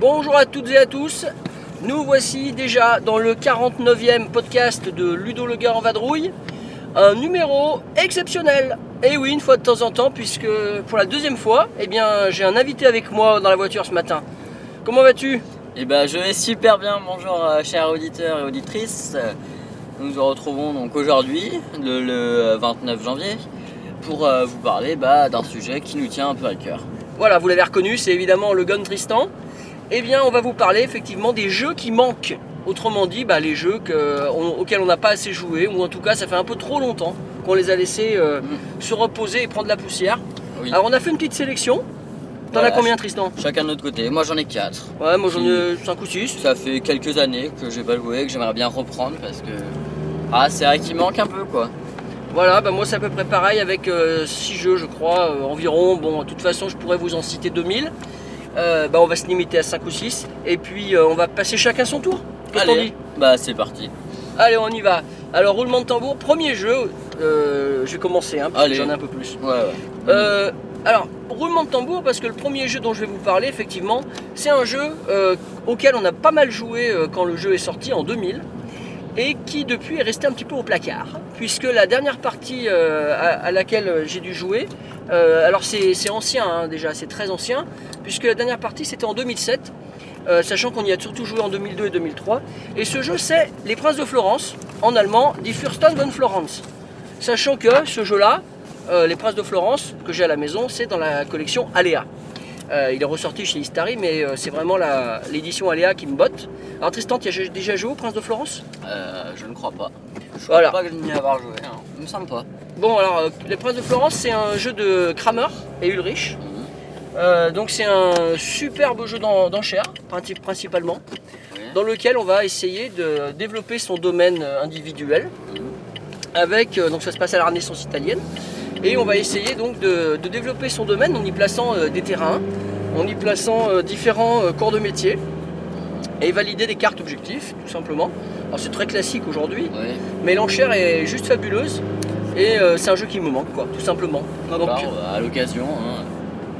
Bonjour à toutes et à tous. Nous voici déjà dans le 49e podcast de Ludo Le Gars en vadrouille. Un numéro exceptionnel. Et oui, une fois de temps en temps, puisque pour la deuxième fois, eh bien, j'ai un invité avec moi dans la voiture ce matin. Comment vas-tu? Eh ben, je vais super bien. Bonjour, euh, chers auditeurs et auditrices. Nous nous retrouvons donc aujourd'hui, le, le 29 janvier, pour euh, vous parler bah, d'un sujet qui nous tient un peu à cœur. Voilà, vous l'avez reconnu, c'est évidemment le Gun Tristan. Eh bien, on va vous parler effectivement des jeux qui manquent. Autrement dit, bah, les jeux que- on- auxquels on n'a pas assez joué, ou en tout cas, ça fait un peu trop longtemps qu'on les a laissés euh, Mm. se reposer et prendre la poussière. Oui. Alors, on a fait une petite sélection. T'en Voilà, as combien, Tristan? Chacun de notre côté. Moi, j'en ai 4. Ouais, moi j'en ai 5 ou 6. Ça fait quelques années que j'ai pas joué, que j'aimerais bien reprendre parce que. Ah, c'est vrai qu'il manque un peu quoi. Voilà, bah moi c'est à peu près pareil avec 6 jeux, je crois, euh, environ. Bon, de toute façon, je pourrais vous en citer 2000. Euh, bah, on va se limiter à 5 ou 6. Et puis, euh, on va passer chacun son tour. Allez, bah c'est parti. Allez, on y va. Alors, roulement de tambour, premier jeu. euh, je vais commencer, hein, parce que Allez. j'en ai un peu plus. Ouais, ouais. Euh, alors, roulement de tambour, parce que le premier jeu dont je vais vous parler, effectivement, c'est un jeu euh, auquel on a pas mal joué quand le jeu est sorti en 2000 et qui depuis est resté un petit peu au placard, puisque la dernière partie euh, à, à laquelle j'ai dû jouer, euh, alors c'est c'est ancien hein, déjà, c'est très ancien, puisque la dernière partie c'était en 2007, euh, sachant qu'on y a surtout joué en 2002 et 2003, et ce jeu c'est Les Princes de Florence, en allemand, Die Fürsten von Florence. Sachant que ce jeu-là, euh, Les Princes de Florence, que j'ai à la maison, c'est dans la collection Aléa. Euh, il est ressorti chez Istari, mais euh, c'est vraiment l'édition Aléa qui me botte. Alors Tristan, tu as déjà joué au Prince de Florence? Euh, je ne crois pas. Je Voilà. crois pas que je n'y avoir joué. hein. Il me semble pas. Bon, alors Les Princes de Florence, c'est un jeu de Kramer et Ulrich. Euh, donc c'est un superbe jeu d'en- d'enchères, princi- principalement, dans lequel on va essayer de développer son domaine euh, individuel. Avec, euh, donc ça se passe à la Renaissance italienne. Et on va essayer donc de, de développer son domaine en y plaçant euh, des terrains, en y plaçant euh, différents corps de métier et valider des cartes objectifs, tout simplement. Alors c'est très classique aujourd'hui, mais l'enchère est juste fabuleuse et c'est un jeu qui me manque, quoi, tout simplement. Donc, Bah, à l'occasion, hein,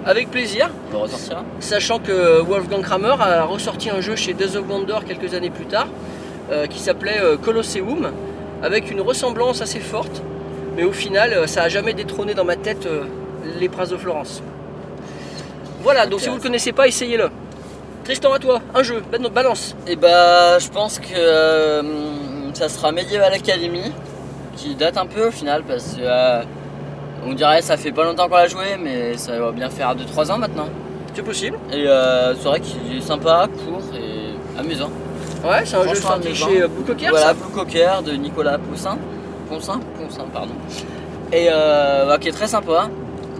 avec plaisir, on le ressortira. sachant que Wolfgang Kramer a ressorti un jeu chez Days of Wonder quelques années plus tard euh, qui s'appelait euh, Colosseum avec une ressemblance assez forte, mais au final, euh, ça a jamais détrôné dans ma tête euh, les Princes de Florence. Voilà, donc si vous ne le connaissez pas, essayez-le. Tristan, à toi, un jeu, ba- balance. Et bah, je pense que euh, ça sera Medieval Academy, qui date un peu au final, parce que on dirait ça fait pas longtemps qu'on l'a joué, mais ça va bien faire 2-3 ans maintenant. C'est possible Et euh, c'est vrai qu'il est sympa, court et amusant. Ouais, c'est un jeu sorti amusant. chez euh, Blue Cocker, voilà, ça Blue Cocker de Nicolas Poussin. Poncin Poncin, pardon. Et euh, bah, qui est très sympa.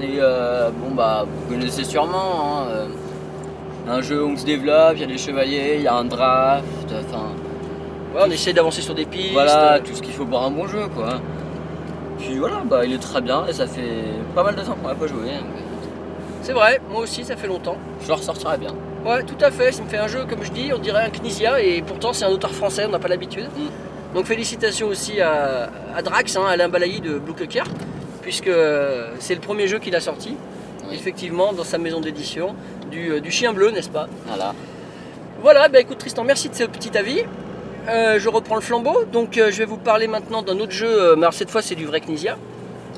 Et euh, bon, bah, vous connaissez sûrement. hein, un jeu où on se développe, il y a des chevaliers, il y a un draft, enfin. Ouais, on essaie d'avancer sur des pistes. Voilà, tout ce qu'il faut pour un bon jeu, quoi. Puis voilà, bah, il est très bien et ça fait pas mal de temps qu'on n'a pas joué. donc, C'est vrai, moi aussi, ça fait longtemps. Je le ressortirai bien. Ouais, tout à fait. Ça me fait un jeu, comme je dis, on dirait un Knizia, et pourtant c'est un auteur français, on n'a pas l'habitude. Mm. Donc félicitations aussi à, à Drax, hein, Alain Balailly de Blue Cocker, puisque euh, c'est le premier jeu qu'il a sorti, Oui. effectivement, dans sa maison d'édition, du, euh, du chien bleu, n'est-ce pas? Voilà. Voilà, bah écoute Tristan, merci de ce petit avis. Euh, je reprends le flambeau, donc euh, je vais vous parler maintenant d'un autre jeu, euh, mais alors cette fois c'est du vrai Knizia.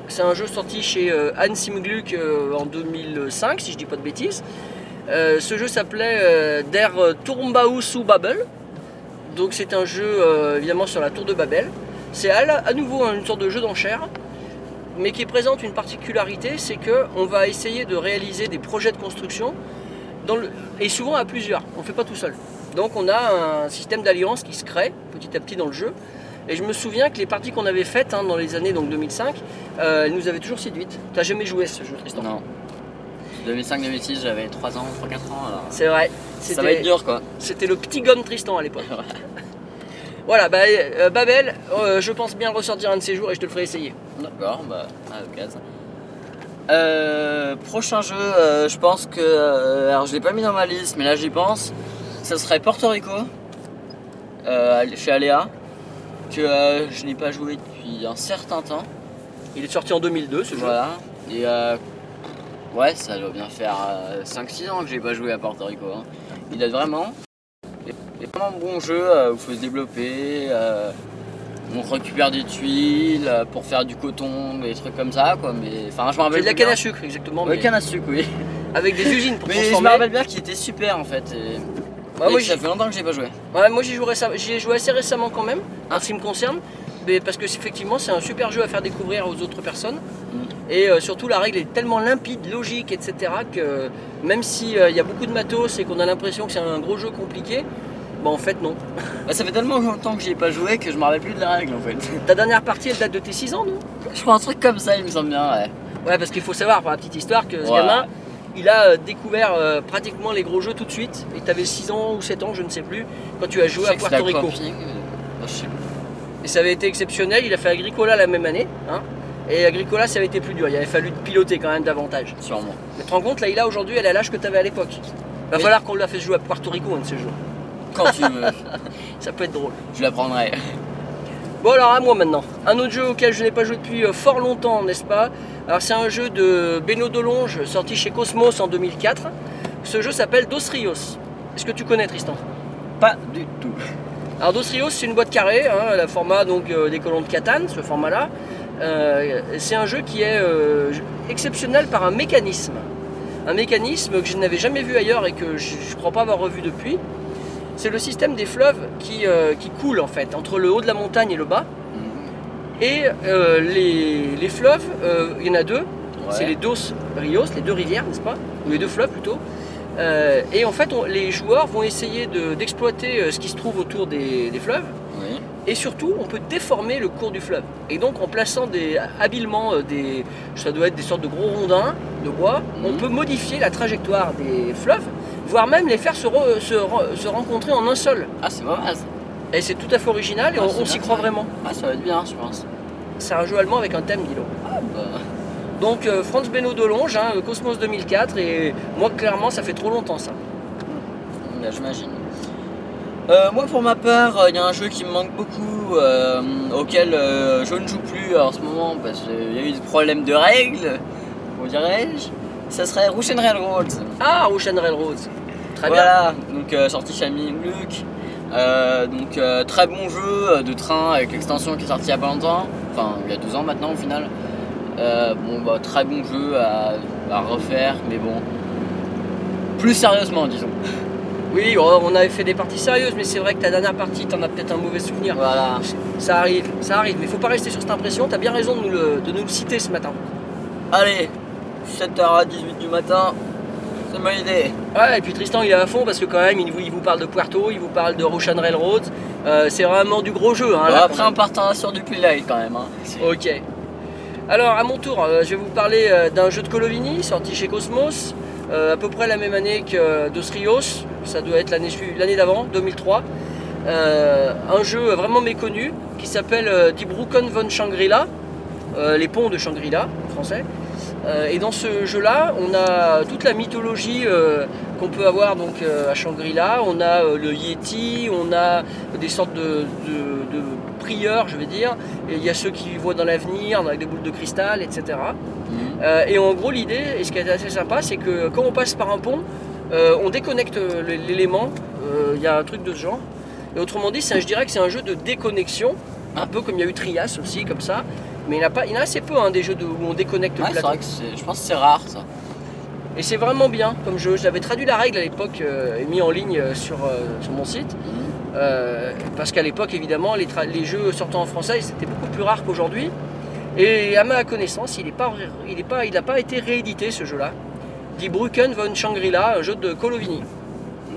C'est un jeu sorti chez Simglück euh, en 2005, si je dis pas de bêtises. Ce jeu s'appelait Der Turmbau zu Babel. Donc c'est un jeu évidemment sur la tour de Babel. C'est à, nouveau une sorte de jeu d'enchères, mais qui présente une particularité, c'est que on va essayer de réaliser des projets de construction et souvent à plusieurs. On ne fait pas tout seul. Donc on a un système d'alliance qui se crée petit à petit dans le jeu. Et je me souviens que les parties qu'on avait faites hein, dans les années donc 2005, euh, elles nous avaient toujours séduites. T'as jamais joué à ce jeu, Tristan? Non. 2005-2006, j'avais 3 ans, 3-4 ans alors. C'est vrai. Ça va être dur quoi. c'était le petit gun Tristan à l'époque. Voilà, bah, euh, Babel, euh, je pense bien le ressortir un de ces jours et je te le ferai essayer. D'accord, bah, à l'occasion. Euh, prochain jeu, je pense que. alors, je l'ai pas mis dans ma liste, mais là j'y pense. Ça serait Porto Rico, euh, chez Aléa, que euh, je n'ai pas joué depuis un certain temps. Il est sorti en 2002 ce jeu. Voilà. Et euh, ouais, ça doit bien faire 5-6 ans que j'ai pas joué à Porto Rico. hein. Il date vraiment. Vraiment un bon jeu euh, où il faut se développer. euh, on récupère des tuiles euh, pour faire du coton, des trucs comme ça quoi. Mais enfin, je me rappelle de la canne à sucre exactement, Ouais, mais canne à sucre, oui. avec des usines pour Mais je me transformer. rappelle bien qu'il était super en fait. Et... Ouais, et moi, ça fait longtemps que j'ai pas joué. Ouais, moi j'y ai joué assez récemment quand même, en ce qui me concerne, mais parce que effectivement c'est un super jeu à faire découvrir aux autres personnes. Et euh, surtout la règle est tellement limpide, logique, etc. que même s'il y a beaucoup de matos et qu'on a l'impression que c'est un gros jeu compliqué, bah en fait non. Bah, ça fait tellement longtemps que j'y ai pas joué que je me rappelle plus de la règle en fait. Ta dernière partie elle date de tes 6 ans non? Je crois un truc comme ça, il me semble bien, ouais. Ouais parce qu'il faut savoir, par la petite histoire, que ce Voilà. gamin, il a euh, découvert euh, pratiquement les gros jeux tout de suite. Et t'avais 6 ans ou 7 ans, je ne sais plus, quand tu as joué à Puerto Rico. camping, euh, je sais plus. Et ça avait été exceptionnel, il a fait Agricola la même année. hein. et Agricola ça avait été plus dur, il avait fallu piloter quand même davantage. Sûrement. Mais tu te rends compte, Laïla aujourd'hui elle a l'âge que tu avais à l'époque. Va falloir qu'on la fasse jouer à Puerto Rico un de ces jours. Quand tu veux, Ça peut être drôle. je la prendrai. Bon alors à moi maintenant. Un autre jeu auquel je n'ai pas joué depuis fort longtemps, n'est-ce pas? Alors c'est un jeu de Beno Delonge sorti chez Cosmos en 2004. Ce jeu s'appelle Dos Rios. Est-ce que tu connais Tristan? Pas du tout. Alors Dos Rios c'est une boîte carrée, hein, le format donc euh, des colons de Catane, ce format-là. Euh, c'est un jeu qui est euh, exceptionnel par un mécanisme. Un mécanisme que je n'avais jamais vu ailleurs et que je ne crois pas avoir revu depuis. C'est le système des fleuves qui, qui coulent en fait entre le haut de la montagne et le bas. Et euh, les, les fleuves, euh, il y en a deux, c'est les Dos Rios, les deux rivières, n'est-ce pas? Ou les deux fleuves plutôt. Euh, et en fait, on- les joueurs vont essayer de- d'exploiter ce qui se trouve autour des, des fleuves. Oui. Et surtout, on peut déformer le cours du fleuve. Et donc, en plaçant des, habilement des, ça doit être des sortes de gros rondins de bois, Mhm. on peut modifier la trajectoire des fleuves, voire même les faire se, re- se re- se rencontrer en un seul. Ah, c'est pas mal. Et c'est tout à fait original et Ah, on, s'y croit ça. vraiment. Ah, ça va être bien, je pense. C'est un jeu allemand avec un thème, dis-donc. Ah, bah. Donc euh, Franz Beno Delonge, hein, Cosmos 2004, et moi clairement ça fait trop longtemps ça. Bah, J'imagine. Euh, moi, pour ma part, il y a un jeu qui me manque beaucoup, euh, auquel euh, je ne joue plus en ce moment parce qu'il y a eu des problèmes de règles, on dirais-je. Ça serait Russian Railroad. Ah, Ocean Railroad. Très bien. voilà, donc euh, sorti chez Ami Luke. Euh, donc euh, très bon jeu euh, de train avec l'extension qui est sortie il y a pas longtemps, enfin il y a deux ans maintenant au final. Euh, bon bah très bon jeu à, à refaire, mais bon plus sérieusement disons. Oui, oh, on avait fait des parties sérieuses, mais c'est vrai que ta dernière partie, t'en as peut-être un mauvais souvenir. Voilà. Ça arrive, ça arrive, mais faut pas rester sur cette impression, t'as bien raison de nous, le, de nous le citer ce matin. Allez, 7h à 18 du matin, c'est ma idée. Ouais, et puis Tristan il est à fond parce que quand même il vous, il vous parle de Puerto, il vous parle de Ocean Railroad, Euh, c'est vraiment du gros jeu. Hein, là, après on partira sur du Playlight quand même. Hein. Ok. Alors à mon tour, euh, je vais vous parler euh, d'un jeu de Colovini sorti chez Cosmos, euh, à peu près la même année que Dos Rios, ça doit être l'année d'avant, 2003. Euh, un jeu vraiment méconnu qui s'appelle Die Brücken von Shangri-La, les ponts de Shangri-La en français. Euh, et dans ce jeu-là, on a toute la mythologie euh, qu'on peut avoir donc euh, à Shangri-La. On a le Yeti, on a des sortes de, de- de prieurs, je vais dire. Et il y a ceux qui voient dans l'avenir avec des boules de cristal, etc. Mhm. Euh, et en gros, l'idée, et ce qui est assez sympa, c'est que quand on passe par un pont, euh, on déconnecte l'élément. Euh, Il y a un truc de ce genre. Et autrement dit, je dirais que c'est un jeu de déconnexion, un peu comme il y a eu Trias aussi, comme ça. Mais il y en a, pas, il y en a assez peu hein, des jeux de- où on déconnecte Ouais, le c'est plateau. vrai que c'est- je pense que c'est rare ça. Et c'est vraiment bien comme jeu. J'avais traduit la règle à l'époque euh, et mis en ligne euh, sur, euh, sur mon site. Euh, parce qu'à l'époque, évidemment, les, tra- les jeux sortant en français, c'était beaucoup plus rare qu'aujourd'hui. Et à ma connaissance, il n'a pas, il est pas, il a pas été réédité ce jeu-là. Die Brücken von Shangri-La, un jeu de Colovini.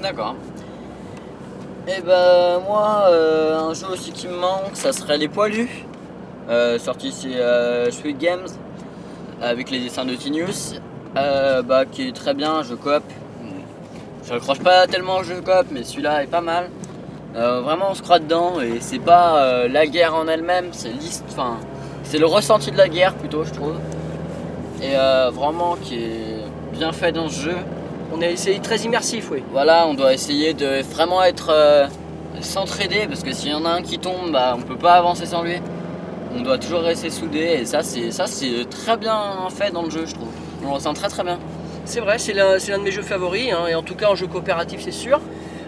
D'accord. Et ben moi, euh, un jeu aussi qui me manque, ça serait Les Poilus, sorti chez euh, Sweet Games, avec les dessins de Tinius, euh, bah, qui est très bien, jeu coop. Je accroche pas tellement au jeu coop, mais celui-là est pas mal. Euh, vraiment, on se croit dedans et c'est pas euh, la guerre en elle-même, c'est enfin, c'est le ressenti de la guerre plutôt, je trouve. Et euh, vraiment qui est bien fait dans ce jeu. On est, c'est très immersif, oui. Voilà, on doit essayer de vraiment être euh, s'entraider parce que s'il y en a un qui tombe, bah, on peut pas avancer sans lui. On doit toujours rester soudés et ça c'est ça c'est très bien fait dans le jeu, je trouve. On le ressent très très bien. C'est vrai, c'est l'un, de mes jeux favoris, hein, et en tout cas en jeu coopératif, c'est sûr.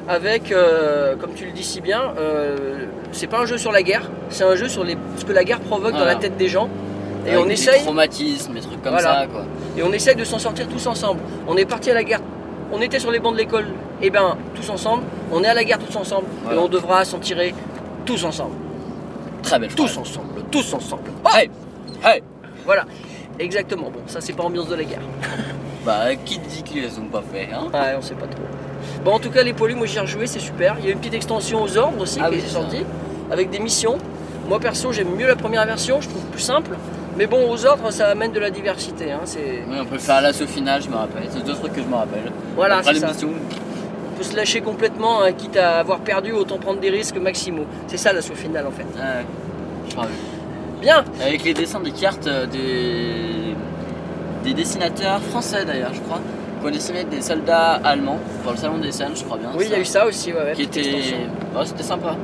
Avec, euh, comme tu le dis si bien, euh, c'est pas un jeu sur la guerre, c'est un jeu sur les, ce que la guerre provoque dans la tête des gens. Et Avec on des essaye, traumatismes, des trucs comme Voilà. ça quoi. et on essaye de s'en sortir tous ensemble. On est parti à la guerre, on était sur les bancs de l'école, et ben tous ensemble. On est à la guerre tous ensemble, Voilà. et on devra s'en tirer tous ensemble, Très belle tous ensemble, tous ensemble. Hey Hey Voilà, exactement. Bon, ça c'est pas ambiance de la guerre. Bah qui te dit qu'ils les ont pas fait hein Ouais, on sait pas trop. Bon, en tout cas, les poilus, moi j'y ai rejoué, c'est super. Il y a une petite extension aux ordres aussi Ah qui oui, est sortie, avec des missions. Moi perso, j'aime mieux la première version, je trouve plus simple. Mais bon, aux ordres, ça amène de la diversité. Hein. Oui, on peut faire l'assaut final, je me rappelle. C'est deux trucs que je me rappelle. Voilà, c'est ça. l'émission, On peut se lâcher complètement, hein, quitte à avoir perdu, autant prendre des risques maximaux. C'est ça l'assaut final en fait. ouais. Bien, Avec les dessins des cartes euh, des, des dessinateurs français d'ailleurs, je crois, qui ont dessiné des soldats allemands pour le salon des scènes, je crois bien. oui, il y a eu ça aussi, ouais, ouais, Qui était. c'était sympa.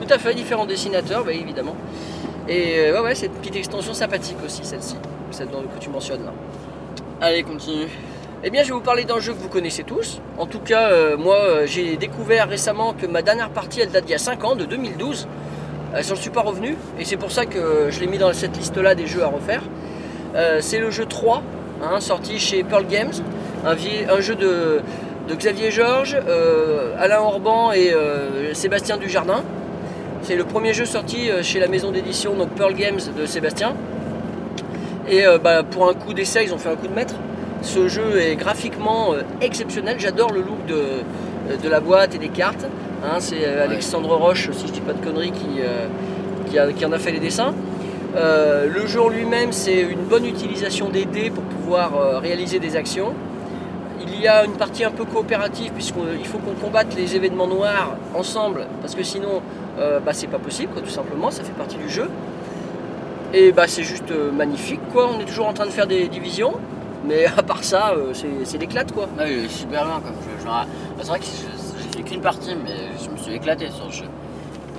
Tout à fait, différents dessinateurs, bah, évidemment. Et euh, ouais, ouais, c'est une petite extension sympathique aussi, celle-ci, celle que tu mentionnes là. Allez, continue. Eh bien, je vais vous parler d'un jeu que vous connaissez tous. En tout cas, euh, moi, euh, j'ai découvert récemment que ma dernière partie, elle date d'il y a 5 ans, de 2012. Euh, J'en suis pas revenu, et c'est pour ça que je l'ai mis dans cette liste-là des jeux à refaire. Euh, c'est le jeu 3, hein, sorti chez Pearl Games, un, jeu de, Xavier Georges, Alain Orban et Sébastien Dujardin. C'est le premier jeu sorti chez la maison d'édition, donc Pearl Games de Sébastien. Et bah, pour un coup d'essai, ils ont fait un coup de maître. Ce jeu est graphiquement euh, exceptionnel. J'adore le look de, euh, de la boîte et des cartes. Hein, c'est euh, Alexandre Roche, si je dis pas de conneries, qui, euh, qui, a- qui en a fait les dessins. Euh, le jeu en lui-même, c'est une bonne utilisation des dés pour pouvoir euh, réaliser des actions. Il y a une partie un peu coopérative puisqu'il faut qu'on combatte les événements noirs ensemble parce que sinon bah, c'est pas possible quoi, tout simplement, ça fait partie du jeu. Et bah c'est juste magnifique quoi, on est toujours en train de faire des divisions, mais à part ça euh, c'est- l'éclate quoi. Ouais, il est super bien comme jeu. Genre, c'est vrai que j'ai fait qu'une partie, mais je me suis éclaté sur le jeu.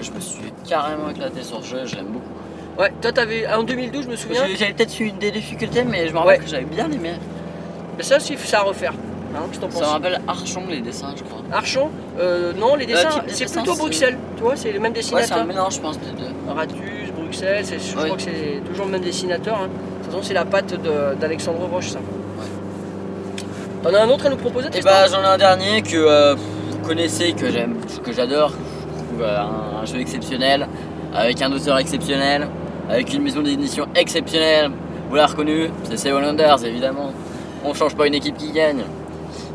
Je me suis carrément éclaté sur le jeu, j'aime beaucoup. Ouais, toi t'avais en 2012 je me souviens, J'avais peut-être eu des difficultés, mais je me rappelle Ouais. que j'avais bien aimé. mais ça aussi c'est à refaire. Hein, que Ça me rappelle Archon, les dessins, je crois. Archon Euh, Non, les dessins, type de c'est dessin, plutôt Bruxelles, tu vois, c'est les mêmes Ouais, c'est un mélange, je pense, des deux. Ratus, Bruxelles, je crois que c'est toujours le même dessinateur. hein. De toute façon, c'est la patte d'Alexandre Roche, ça. T'en as un autre à nous proposer, Et Tristan bah, j'en ai un dernier que euh, vous connaissez, que j'aime, que j'adore. Je trouve euh, un, un jeu exceptionnel, avec un auteur exceptionnel, avec une maison d'édition exceptionnelle. Vous l'avez reconnu, c'est Seven Wonders, évidemment. On change pas une équipe qui gagne.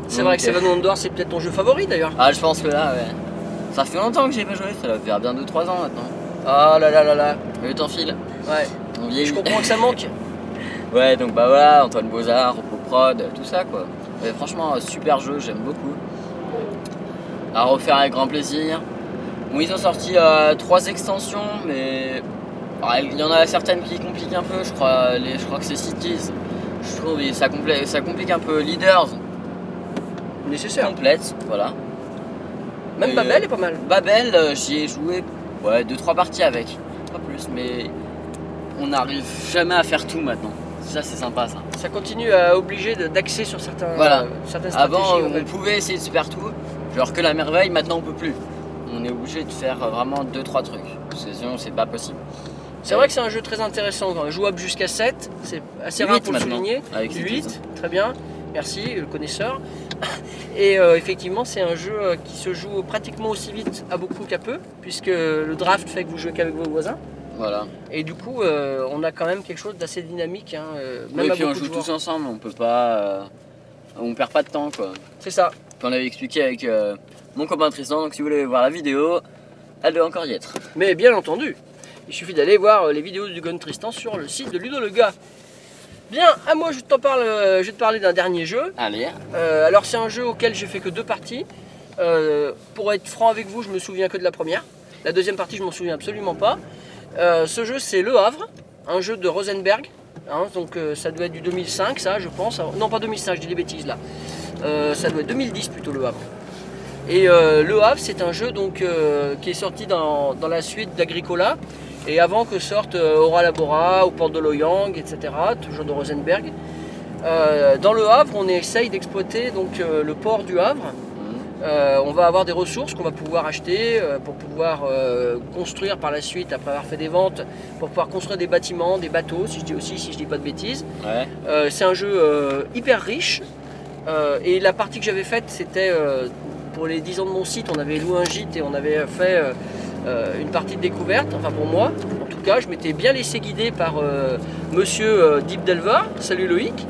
C'est vrai que euh, Seven Wonders, c'est peut-être ton jeu favori d'ailleurs. Ah, je pense que là, ouais. Ça fait longtemps que j'ai pas joué, ça va faire bien 2-3 ans maintenant. Ah là là là là. Le temps file, Ouais, on vieillit. je comprends que ça manque. Ouais, donc bah voilà, Antoine Bozard, Repo Prod, tout ça quoi. Franchement, super jeu, j'aime beaucoup. À refaire avec grand plaisir. Bon, ils ont sorti euh, trois extensions, mais il y en a certaines qui compliquent un peu, je crois. Les, je crois que c'est Cities. Je trouve que ça, ça complique un peu Leaders, Nécessaire. complète, voilà. Même Babel est pas mal. Babel, euh, j'y ai joué ouais, 2-3 parties avec, pas plus, mais on n'arrive jamais à faire tout maintenant. Ça, c'est sympa ça. Ça continue à obliger de- d'axer sur certains, Voilà. euh, certaines stratégies. Avant, on pouvait essayer de se faire tout, genre que la merveille, maintenant on peut plus. On est obligé de faire euh, vraiment 2-3 trucs, parce que sinon c'est pas possible. C'est vrai que c'est un jeu très intéressant, jouable jusqu'à 7, c'est assez rare Huit pour le maintenant, souligner. avec Cities. 8, très bien, merci le connaisseur. Et euh, effectivement, c'est un jeu euh, qui se joue pratiquement aussi vite à beaucoup qu'à peu, puisque le draft fait que vous jouez qu'avec vos voisins. Voilà. Et du coup, euh, on a quand même quelque chose d'assez dynamique, hein, euh, même et à puis on joue tous ensemble, on peut pas. euh, on perd pas de temps quoi. C'est ça. Puis on avait expliqué avec euh, mon copain Tristan, donc si vous voulez voir la vidéo, elle doit encore y être. Mais bien entendu, il suffit d'aller voir euh, les vidéos du Gun Tristan sur le site de Ludo le gars. Bien, à moi, je t'en parle, euh, je vais te parler d'un dernier jeu. Allez, Euh, alors c'est un jeu auquel j'ai fait que deux parties. Euh, pour être franc avec vous, je me souviens que de la première. La deuxième partie, je m'en souviens absolument pas. Euh, ce jeu, c'est Le Havre, un jeu de Rosenberg. hein, donc euh, ça doit être du 2005, ça, je pense. Non, pas 2005, je dis des bêtises là. Euh, ça doit être 2010 plutôt, Le Havre. Et Le Havre, c'est un jeu qui est sorti dans, la suite d'Agricola. Et avant que sortent euh, Ora Labora ou Porte de Loyang, etc., toujours de Rosenberg. Dans le Havre, on essaye d'exploiter donc le port du Havre. Euh, on va avoir des ressources qu'on va pouvoir acheter euh, pour pouvoir euh, construire par la suite, après avoir fait des ventes, pour pouvoir construire des bâtiments, des bateaux, si je dis aussi, si je dis pas de bêtises. Ouais. C'est un jeu hyper riche. Et la partie que j'avais faite, c'était pour les 10 ans de mon site, on avait loué un gîte et on avait fait une partie de découverte, enfin pour moi. En tout cas, je m'étais bien laissé guider par monsieur Deep Delva, salut Loïc,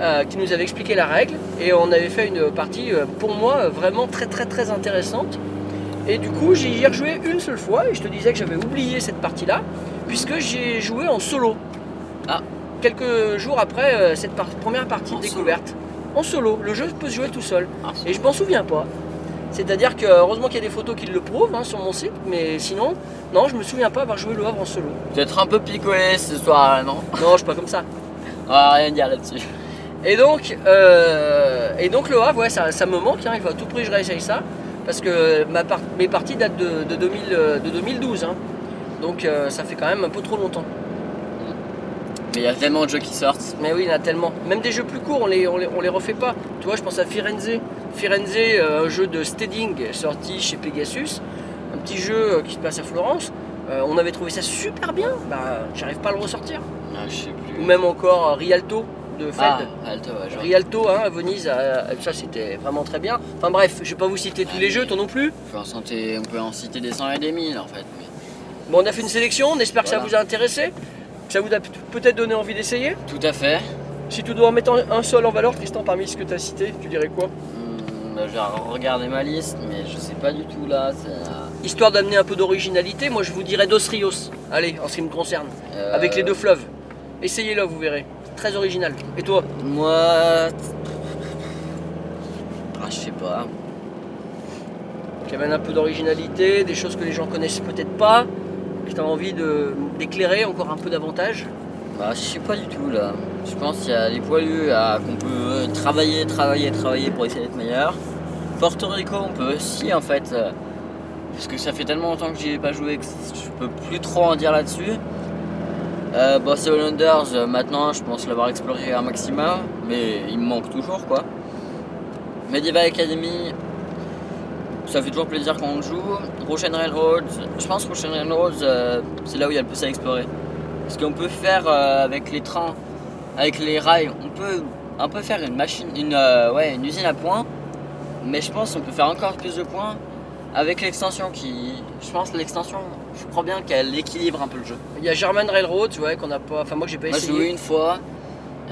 euh, qui nous avait expliqué la règle. Et on avait fait une partie, euh, pour moi, vraiment très très très intéressante. Et du coup, j'y ai rejoué une seule fois et je te disais que j'avais oublié cette partie-là, puisque j'ai joué en solo. Ah. Quelques jours après euh, cette par- première partie En découverte. En solo, le jeu peut se jouer tout seul. Ah, Et je m'en souviens pas. C'est-à-dire que heureusement qu'il y a des photos qui le prouvent hein, sur mon site, mais sinon, non, je me souviens pas avoir joué le Havre en solo. Peut-être un peu picolé ce soir, non? Non, je suis pas comme ça. On va rien dire là-dessus. Et donc, euh, et donc le Havre, ouais, ça, ça me manque. hein, il faut à tout prix que je réessaye ça, parce que ma mes parties datent de, de 2000, euh, de 2012. hein. Donc euh, ça fait quand même un peu trop longtemps. Mais il y a tellement de jeux qui sortent. Mais oui, il y en a tellement. Même des jeux plus courts, on les, on les, on les refait pas. Tu vois, je pense à Firenze. Firenze, un jeu de steading sorti chez Pegasus. Un petit jeu qui se passe à Florence. Euh, on avait trouvé ça super bien. Bah, j'arrive pas à le ressortir. Ah, je sais plus. Ou même encore Rialto de Fed. Ah, Alto, ouais. Rialto hein, à Venise, ça c'était vraiment très bien. Enfin bref, je vais pas vous citer tous les jeux, toi non plus. On peut en citer, on peut en citer des 100 et des 1000 en fait. mais- Bon, on a fait une sélection, on espère que ça Voilà. vous a intéressé. Que ça vous a peut- peut-être donné envie d'essayer. Tout à fait. Si tu dois en mettre un un seul en valeur, Tristan, parmi ce que tu as cité, tu dirais quoi? Hmm, bah, je vais regarder ma liste, mais je sais pas du tout là. c'est, euh, Histoire d'amener un peu d'originalité, moi je vous dirais Dos Rios. Allez, en ce qui me concerne. euh, Avec les deux fleuves. Essayez-le, vous verrez. Très original. Et toi Moi. Ah, je sais pas. Qui amène un peu d'originalité, des choses que les gens connaissent peut-être pas, que tu as envie d'éclairer encore un peu davantage. Bah, je sais pas du tout là. Je pense qu'il y a les poilus qu'on peut euh, travailler, travailler, travailler pour essayer d'être meilleur. Porto Rico, on peut aussi en fait. euh, parce que ça fait tellement longtemps que j'y ai pas joué que je peux plus trop en dire là-dessus. Euh, Boss Islanders, euh, maintenant je pense l'avoir exploré un maximum, mais il me manque toujours quoi. Medieval Academy, ça fait toujours plaisir quand on joue. Russian Railroads, je pense que Russian Railroads, c'est là où il y a le plus à explorer. Parce qu'on peut faire euh, avec les trains, avec les rails, on peut un peu faire une machine, une, euh, ouais, une usine à points. Mais je pense qu'on peut faire encore plus de points avec l'extension qui. Je pense l'extension, je crois bien qu'elle équilibre un peu le jeu. Il y a German Railroad, ouais, qu'on a pas. Enfin, moi j'ai pas Moi j'ai essayé. joué une fois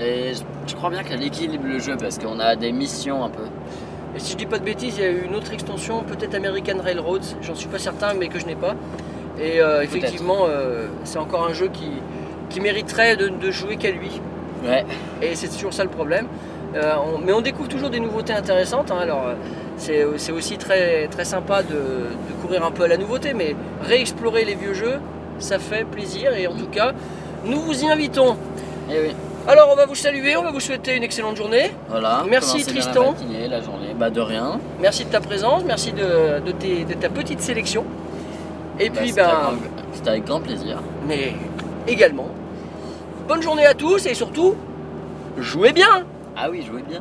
et je, crois bien qu'elle équilibre le jeu parce qu'on a des missions un peu. Et si je dis pas de bêtises, il y a eu une autre extension, peut-être American Railroads, j'en suis pas certain, mais que je n'ai pas. Et euh, effectivement, euh, c'est encore un jeu qui, qui mériterait de, de jouer qu'à lui. Ouais. Et c'est toujours ça le problème. Euh, on- mais on découvre toujours des nouveautés intéressantes. hein. alors, c'est aussi très, très sympa de, de courir un peu à la nouveauté, mais réexplorer les vieux jeux, ça fait plaisir. Et en tout cas, nous vous y invitons. Oui. Alors, on va vous saluer, on va vous souhaiter une excellente journée. Voilà. Merci, Tristan. La, matinée, la journée. Bah de rien. Merci de ta présence, merci de, de tes- de ta petite sélection. Et Bah, puis, ben, grand- C'était avec grand plaisir. mais également, bonne journée à tous et surtout, jouez bien Ah oui, jouez bien.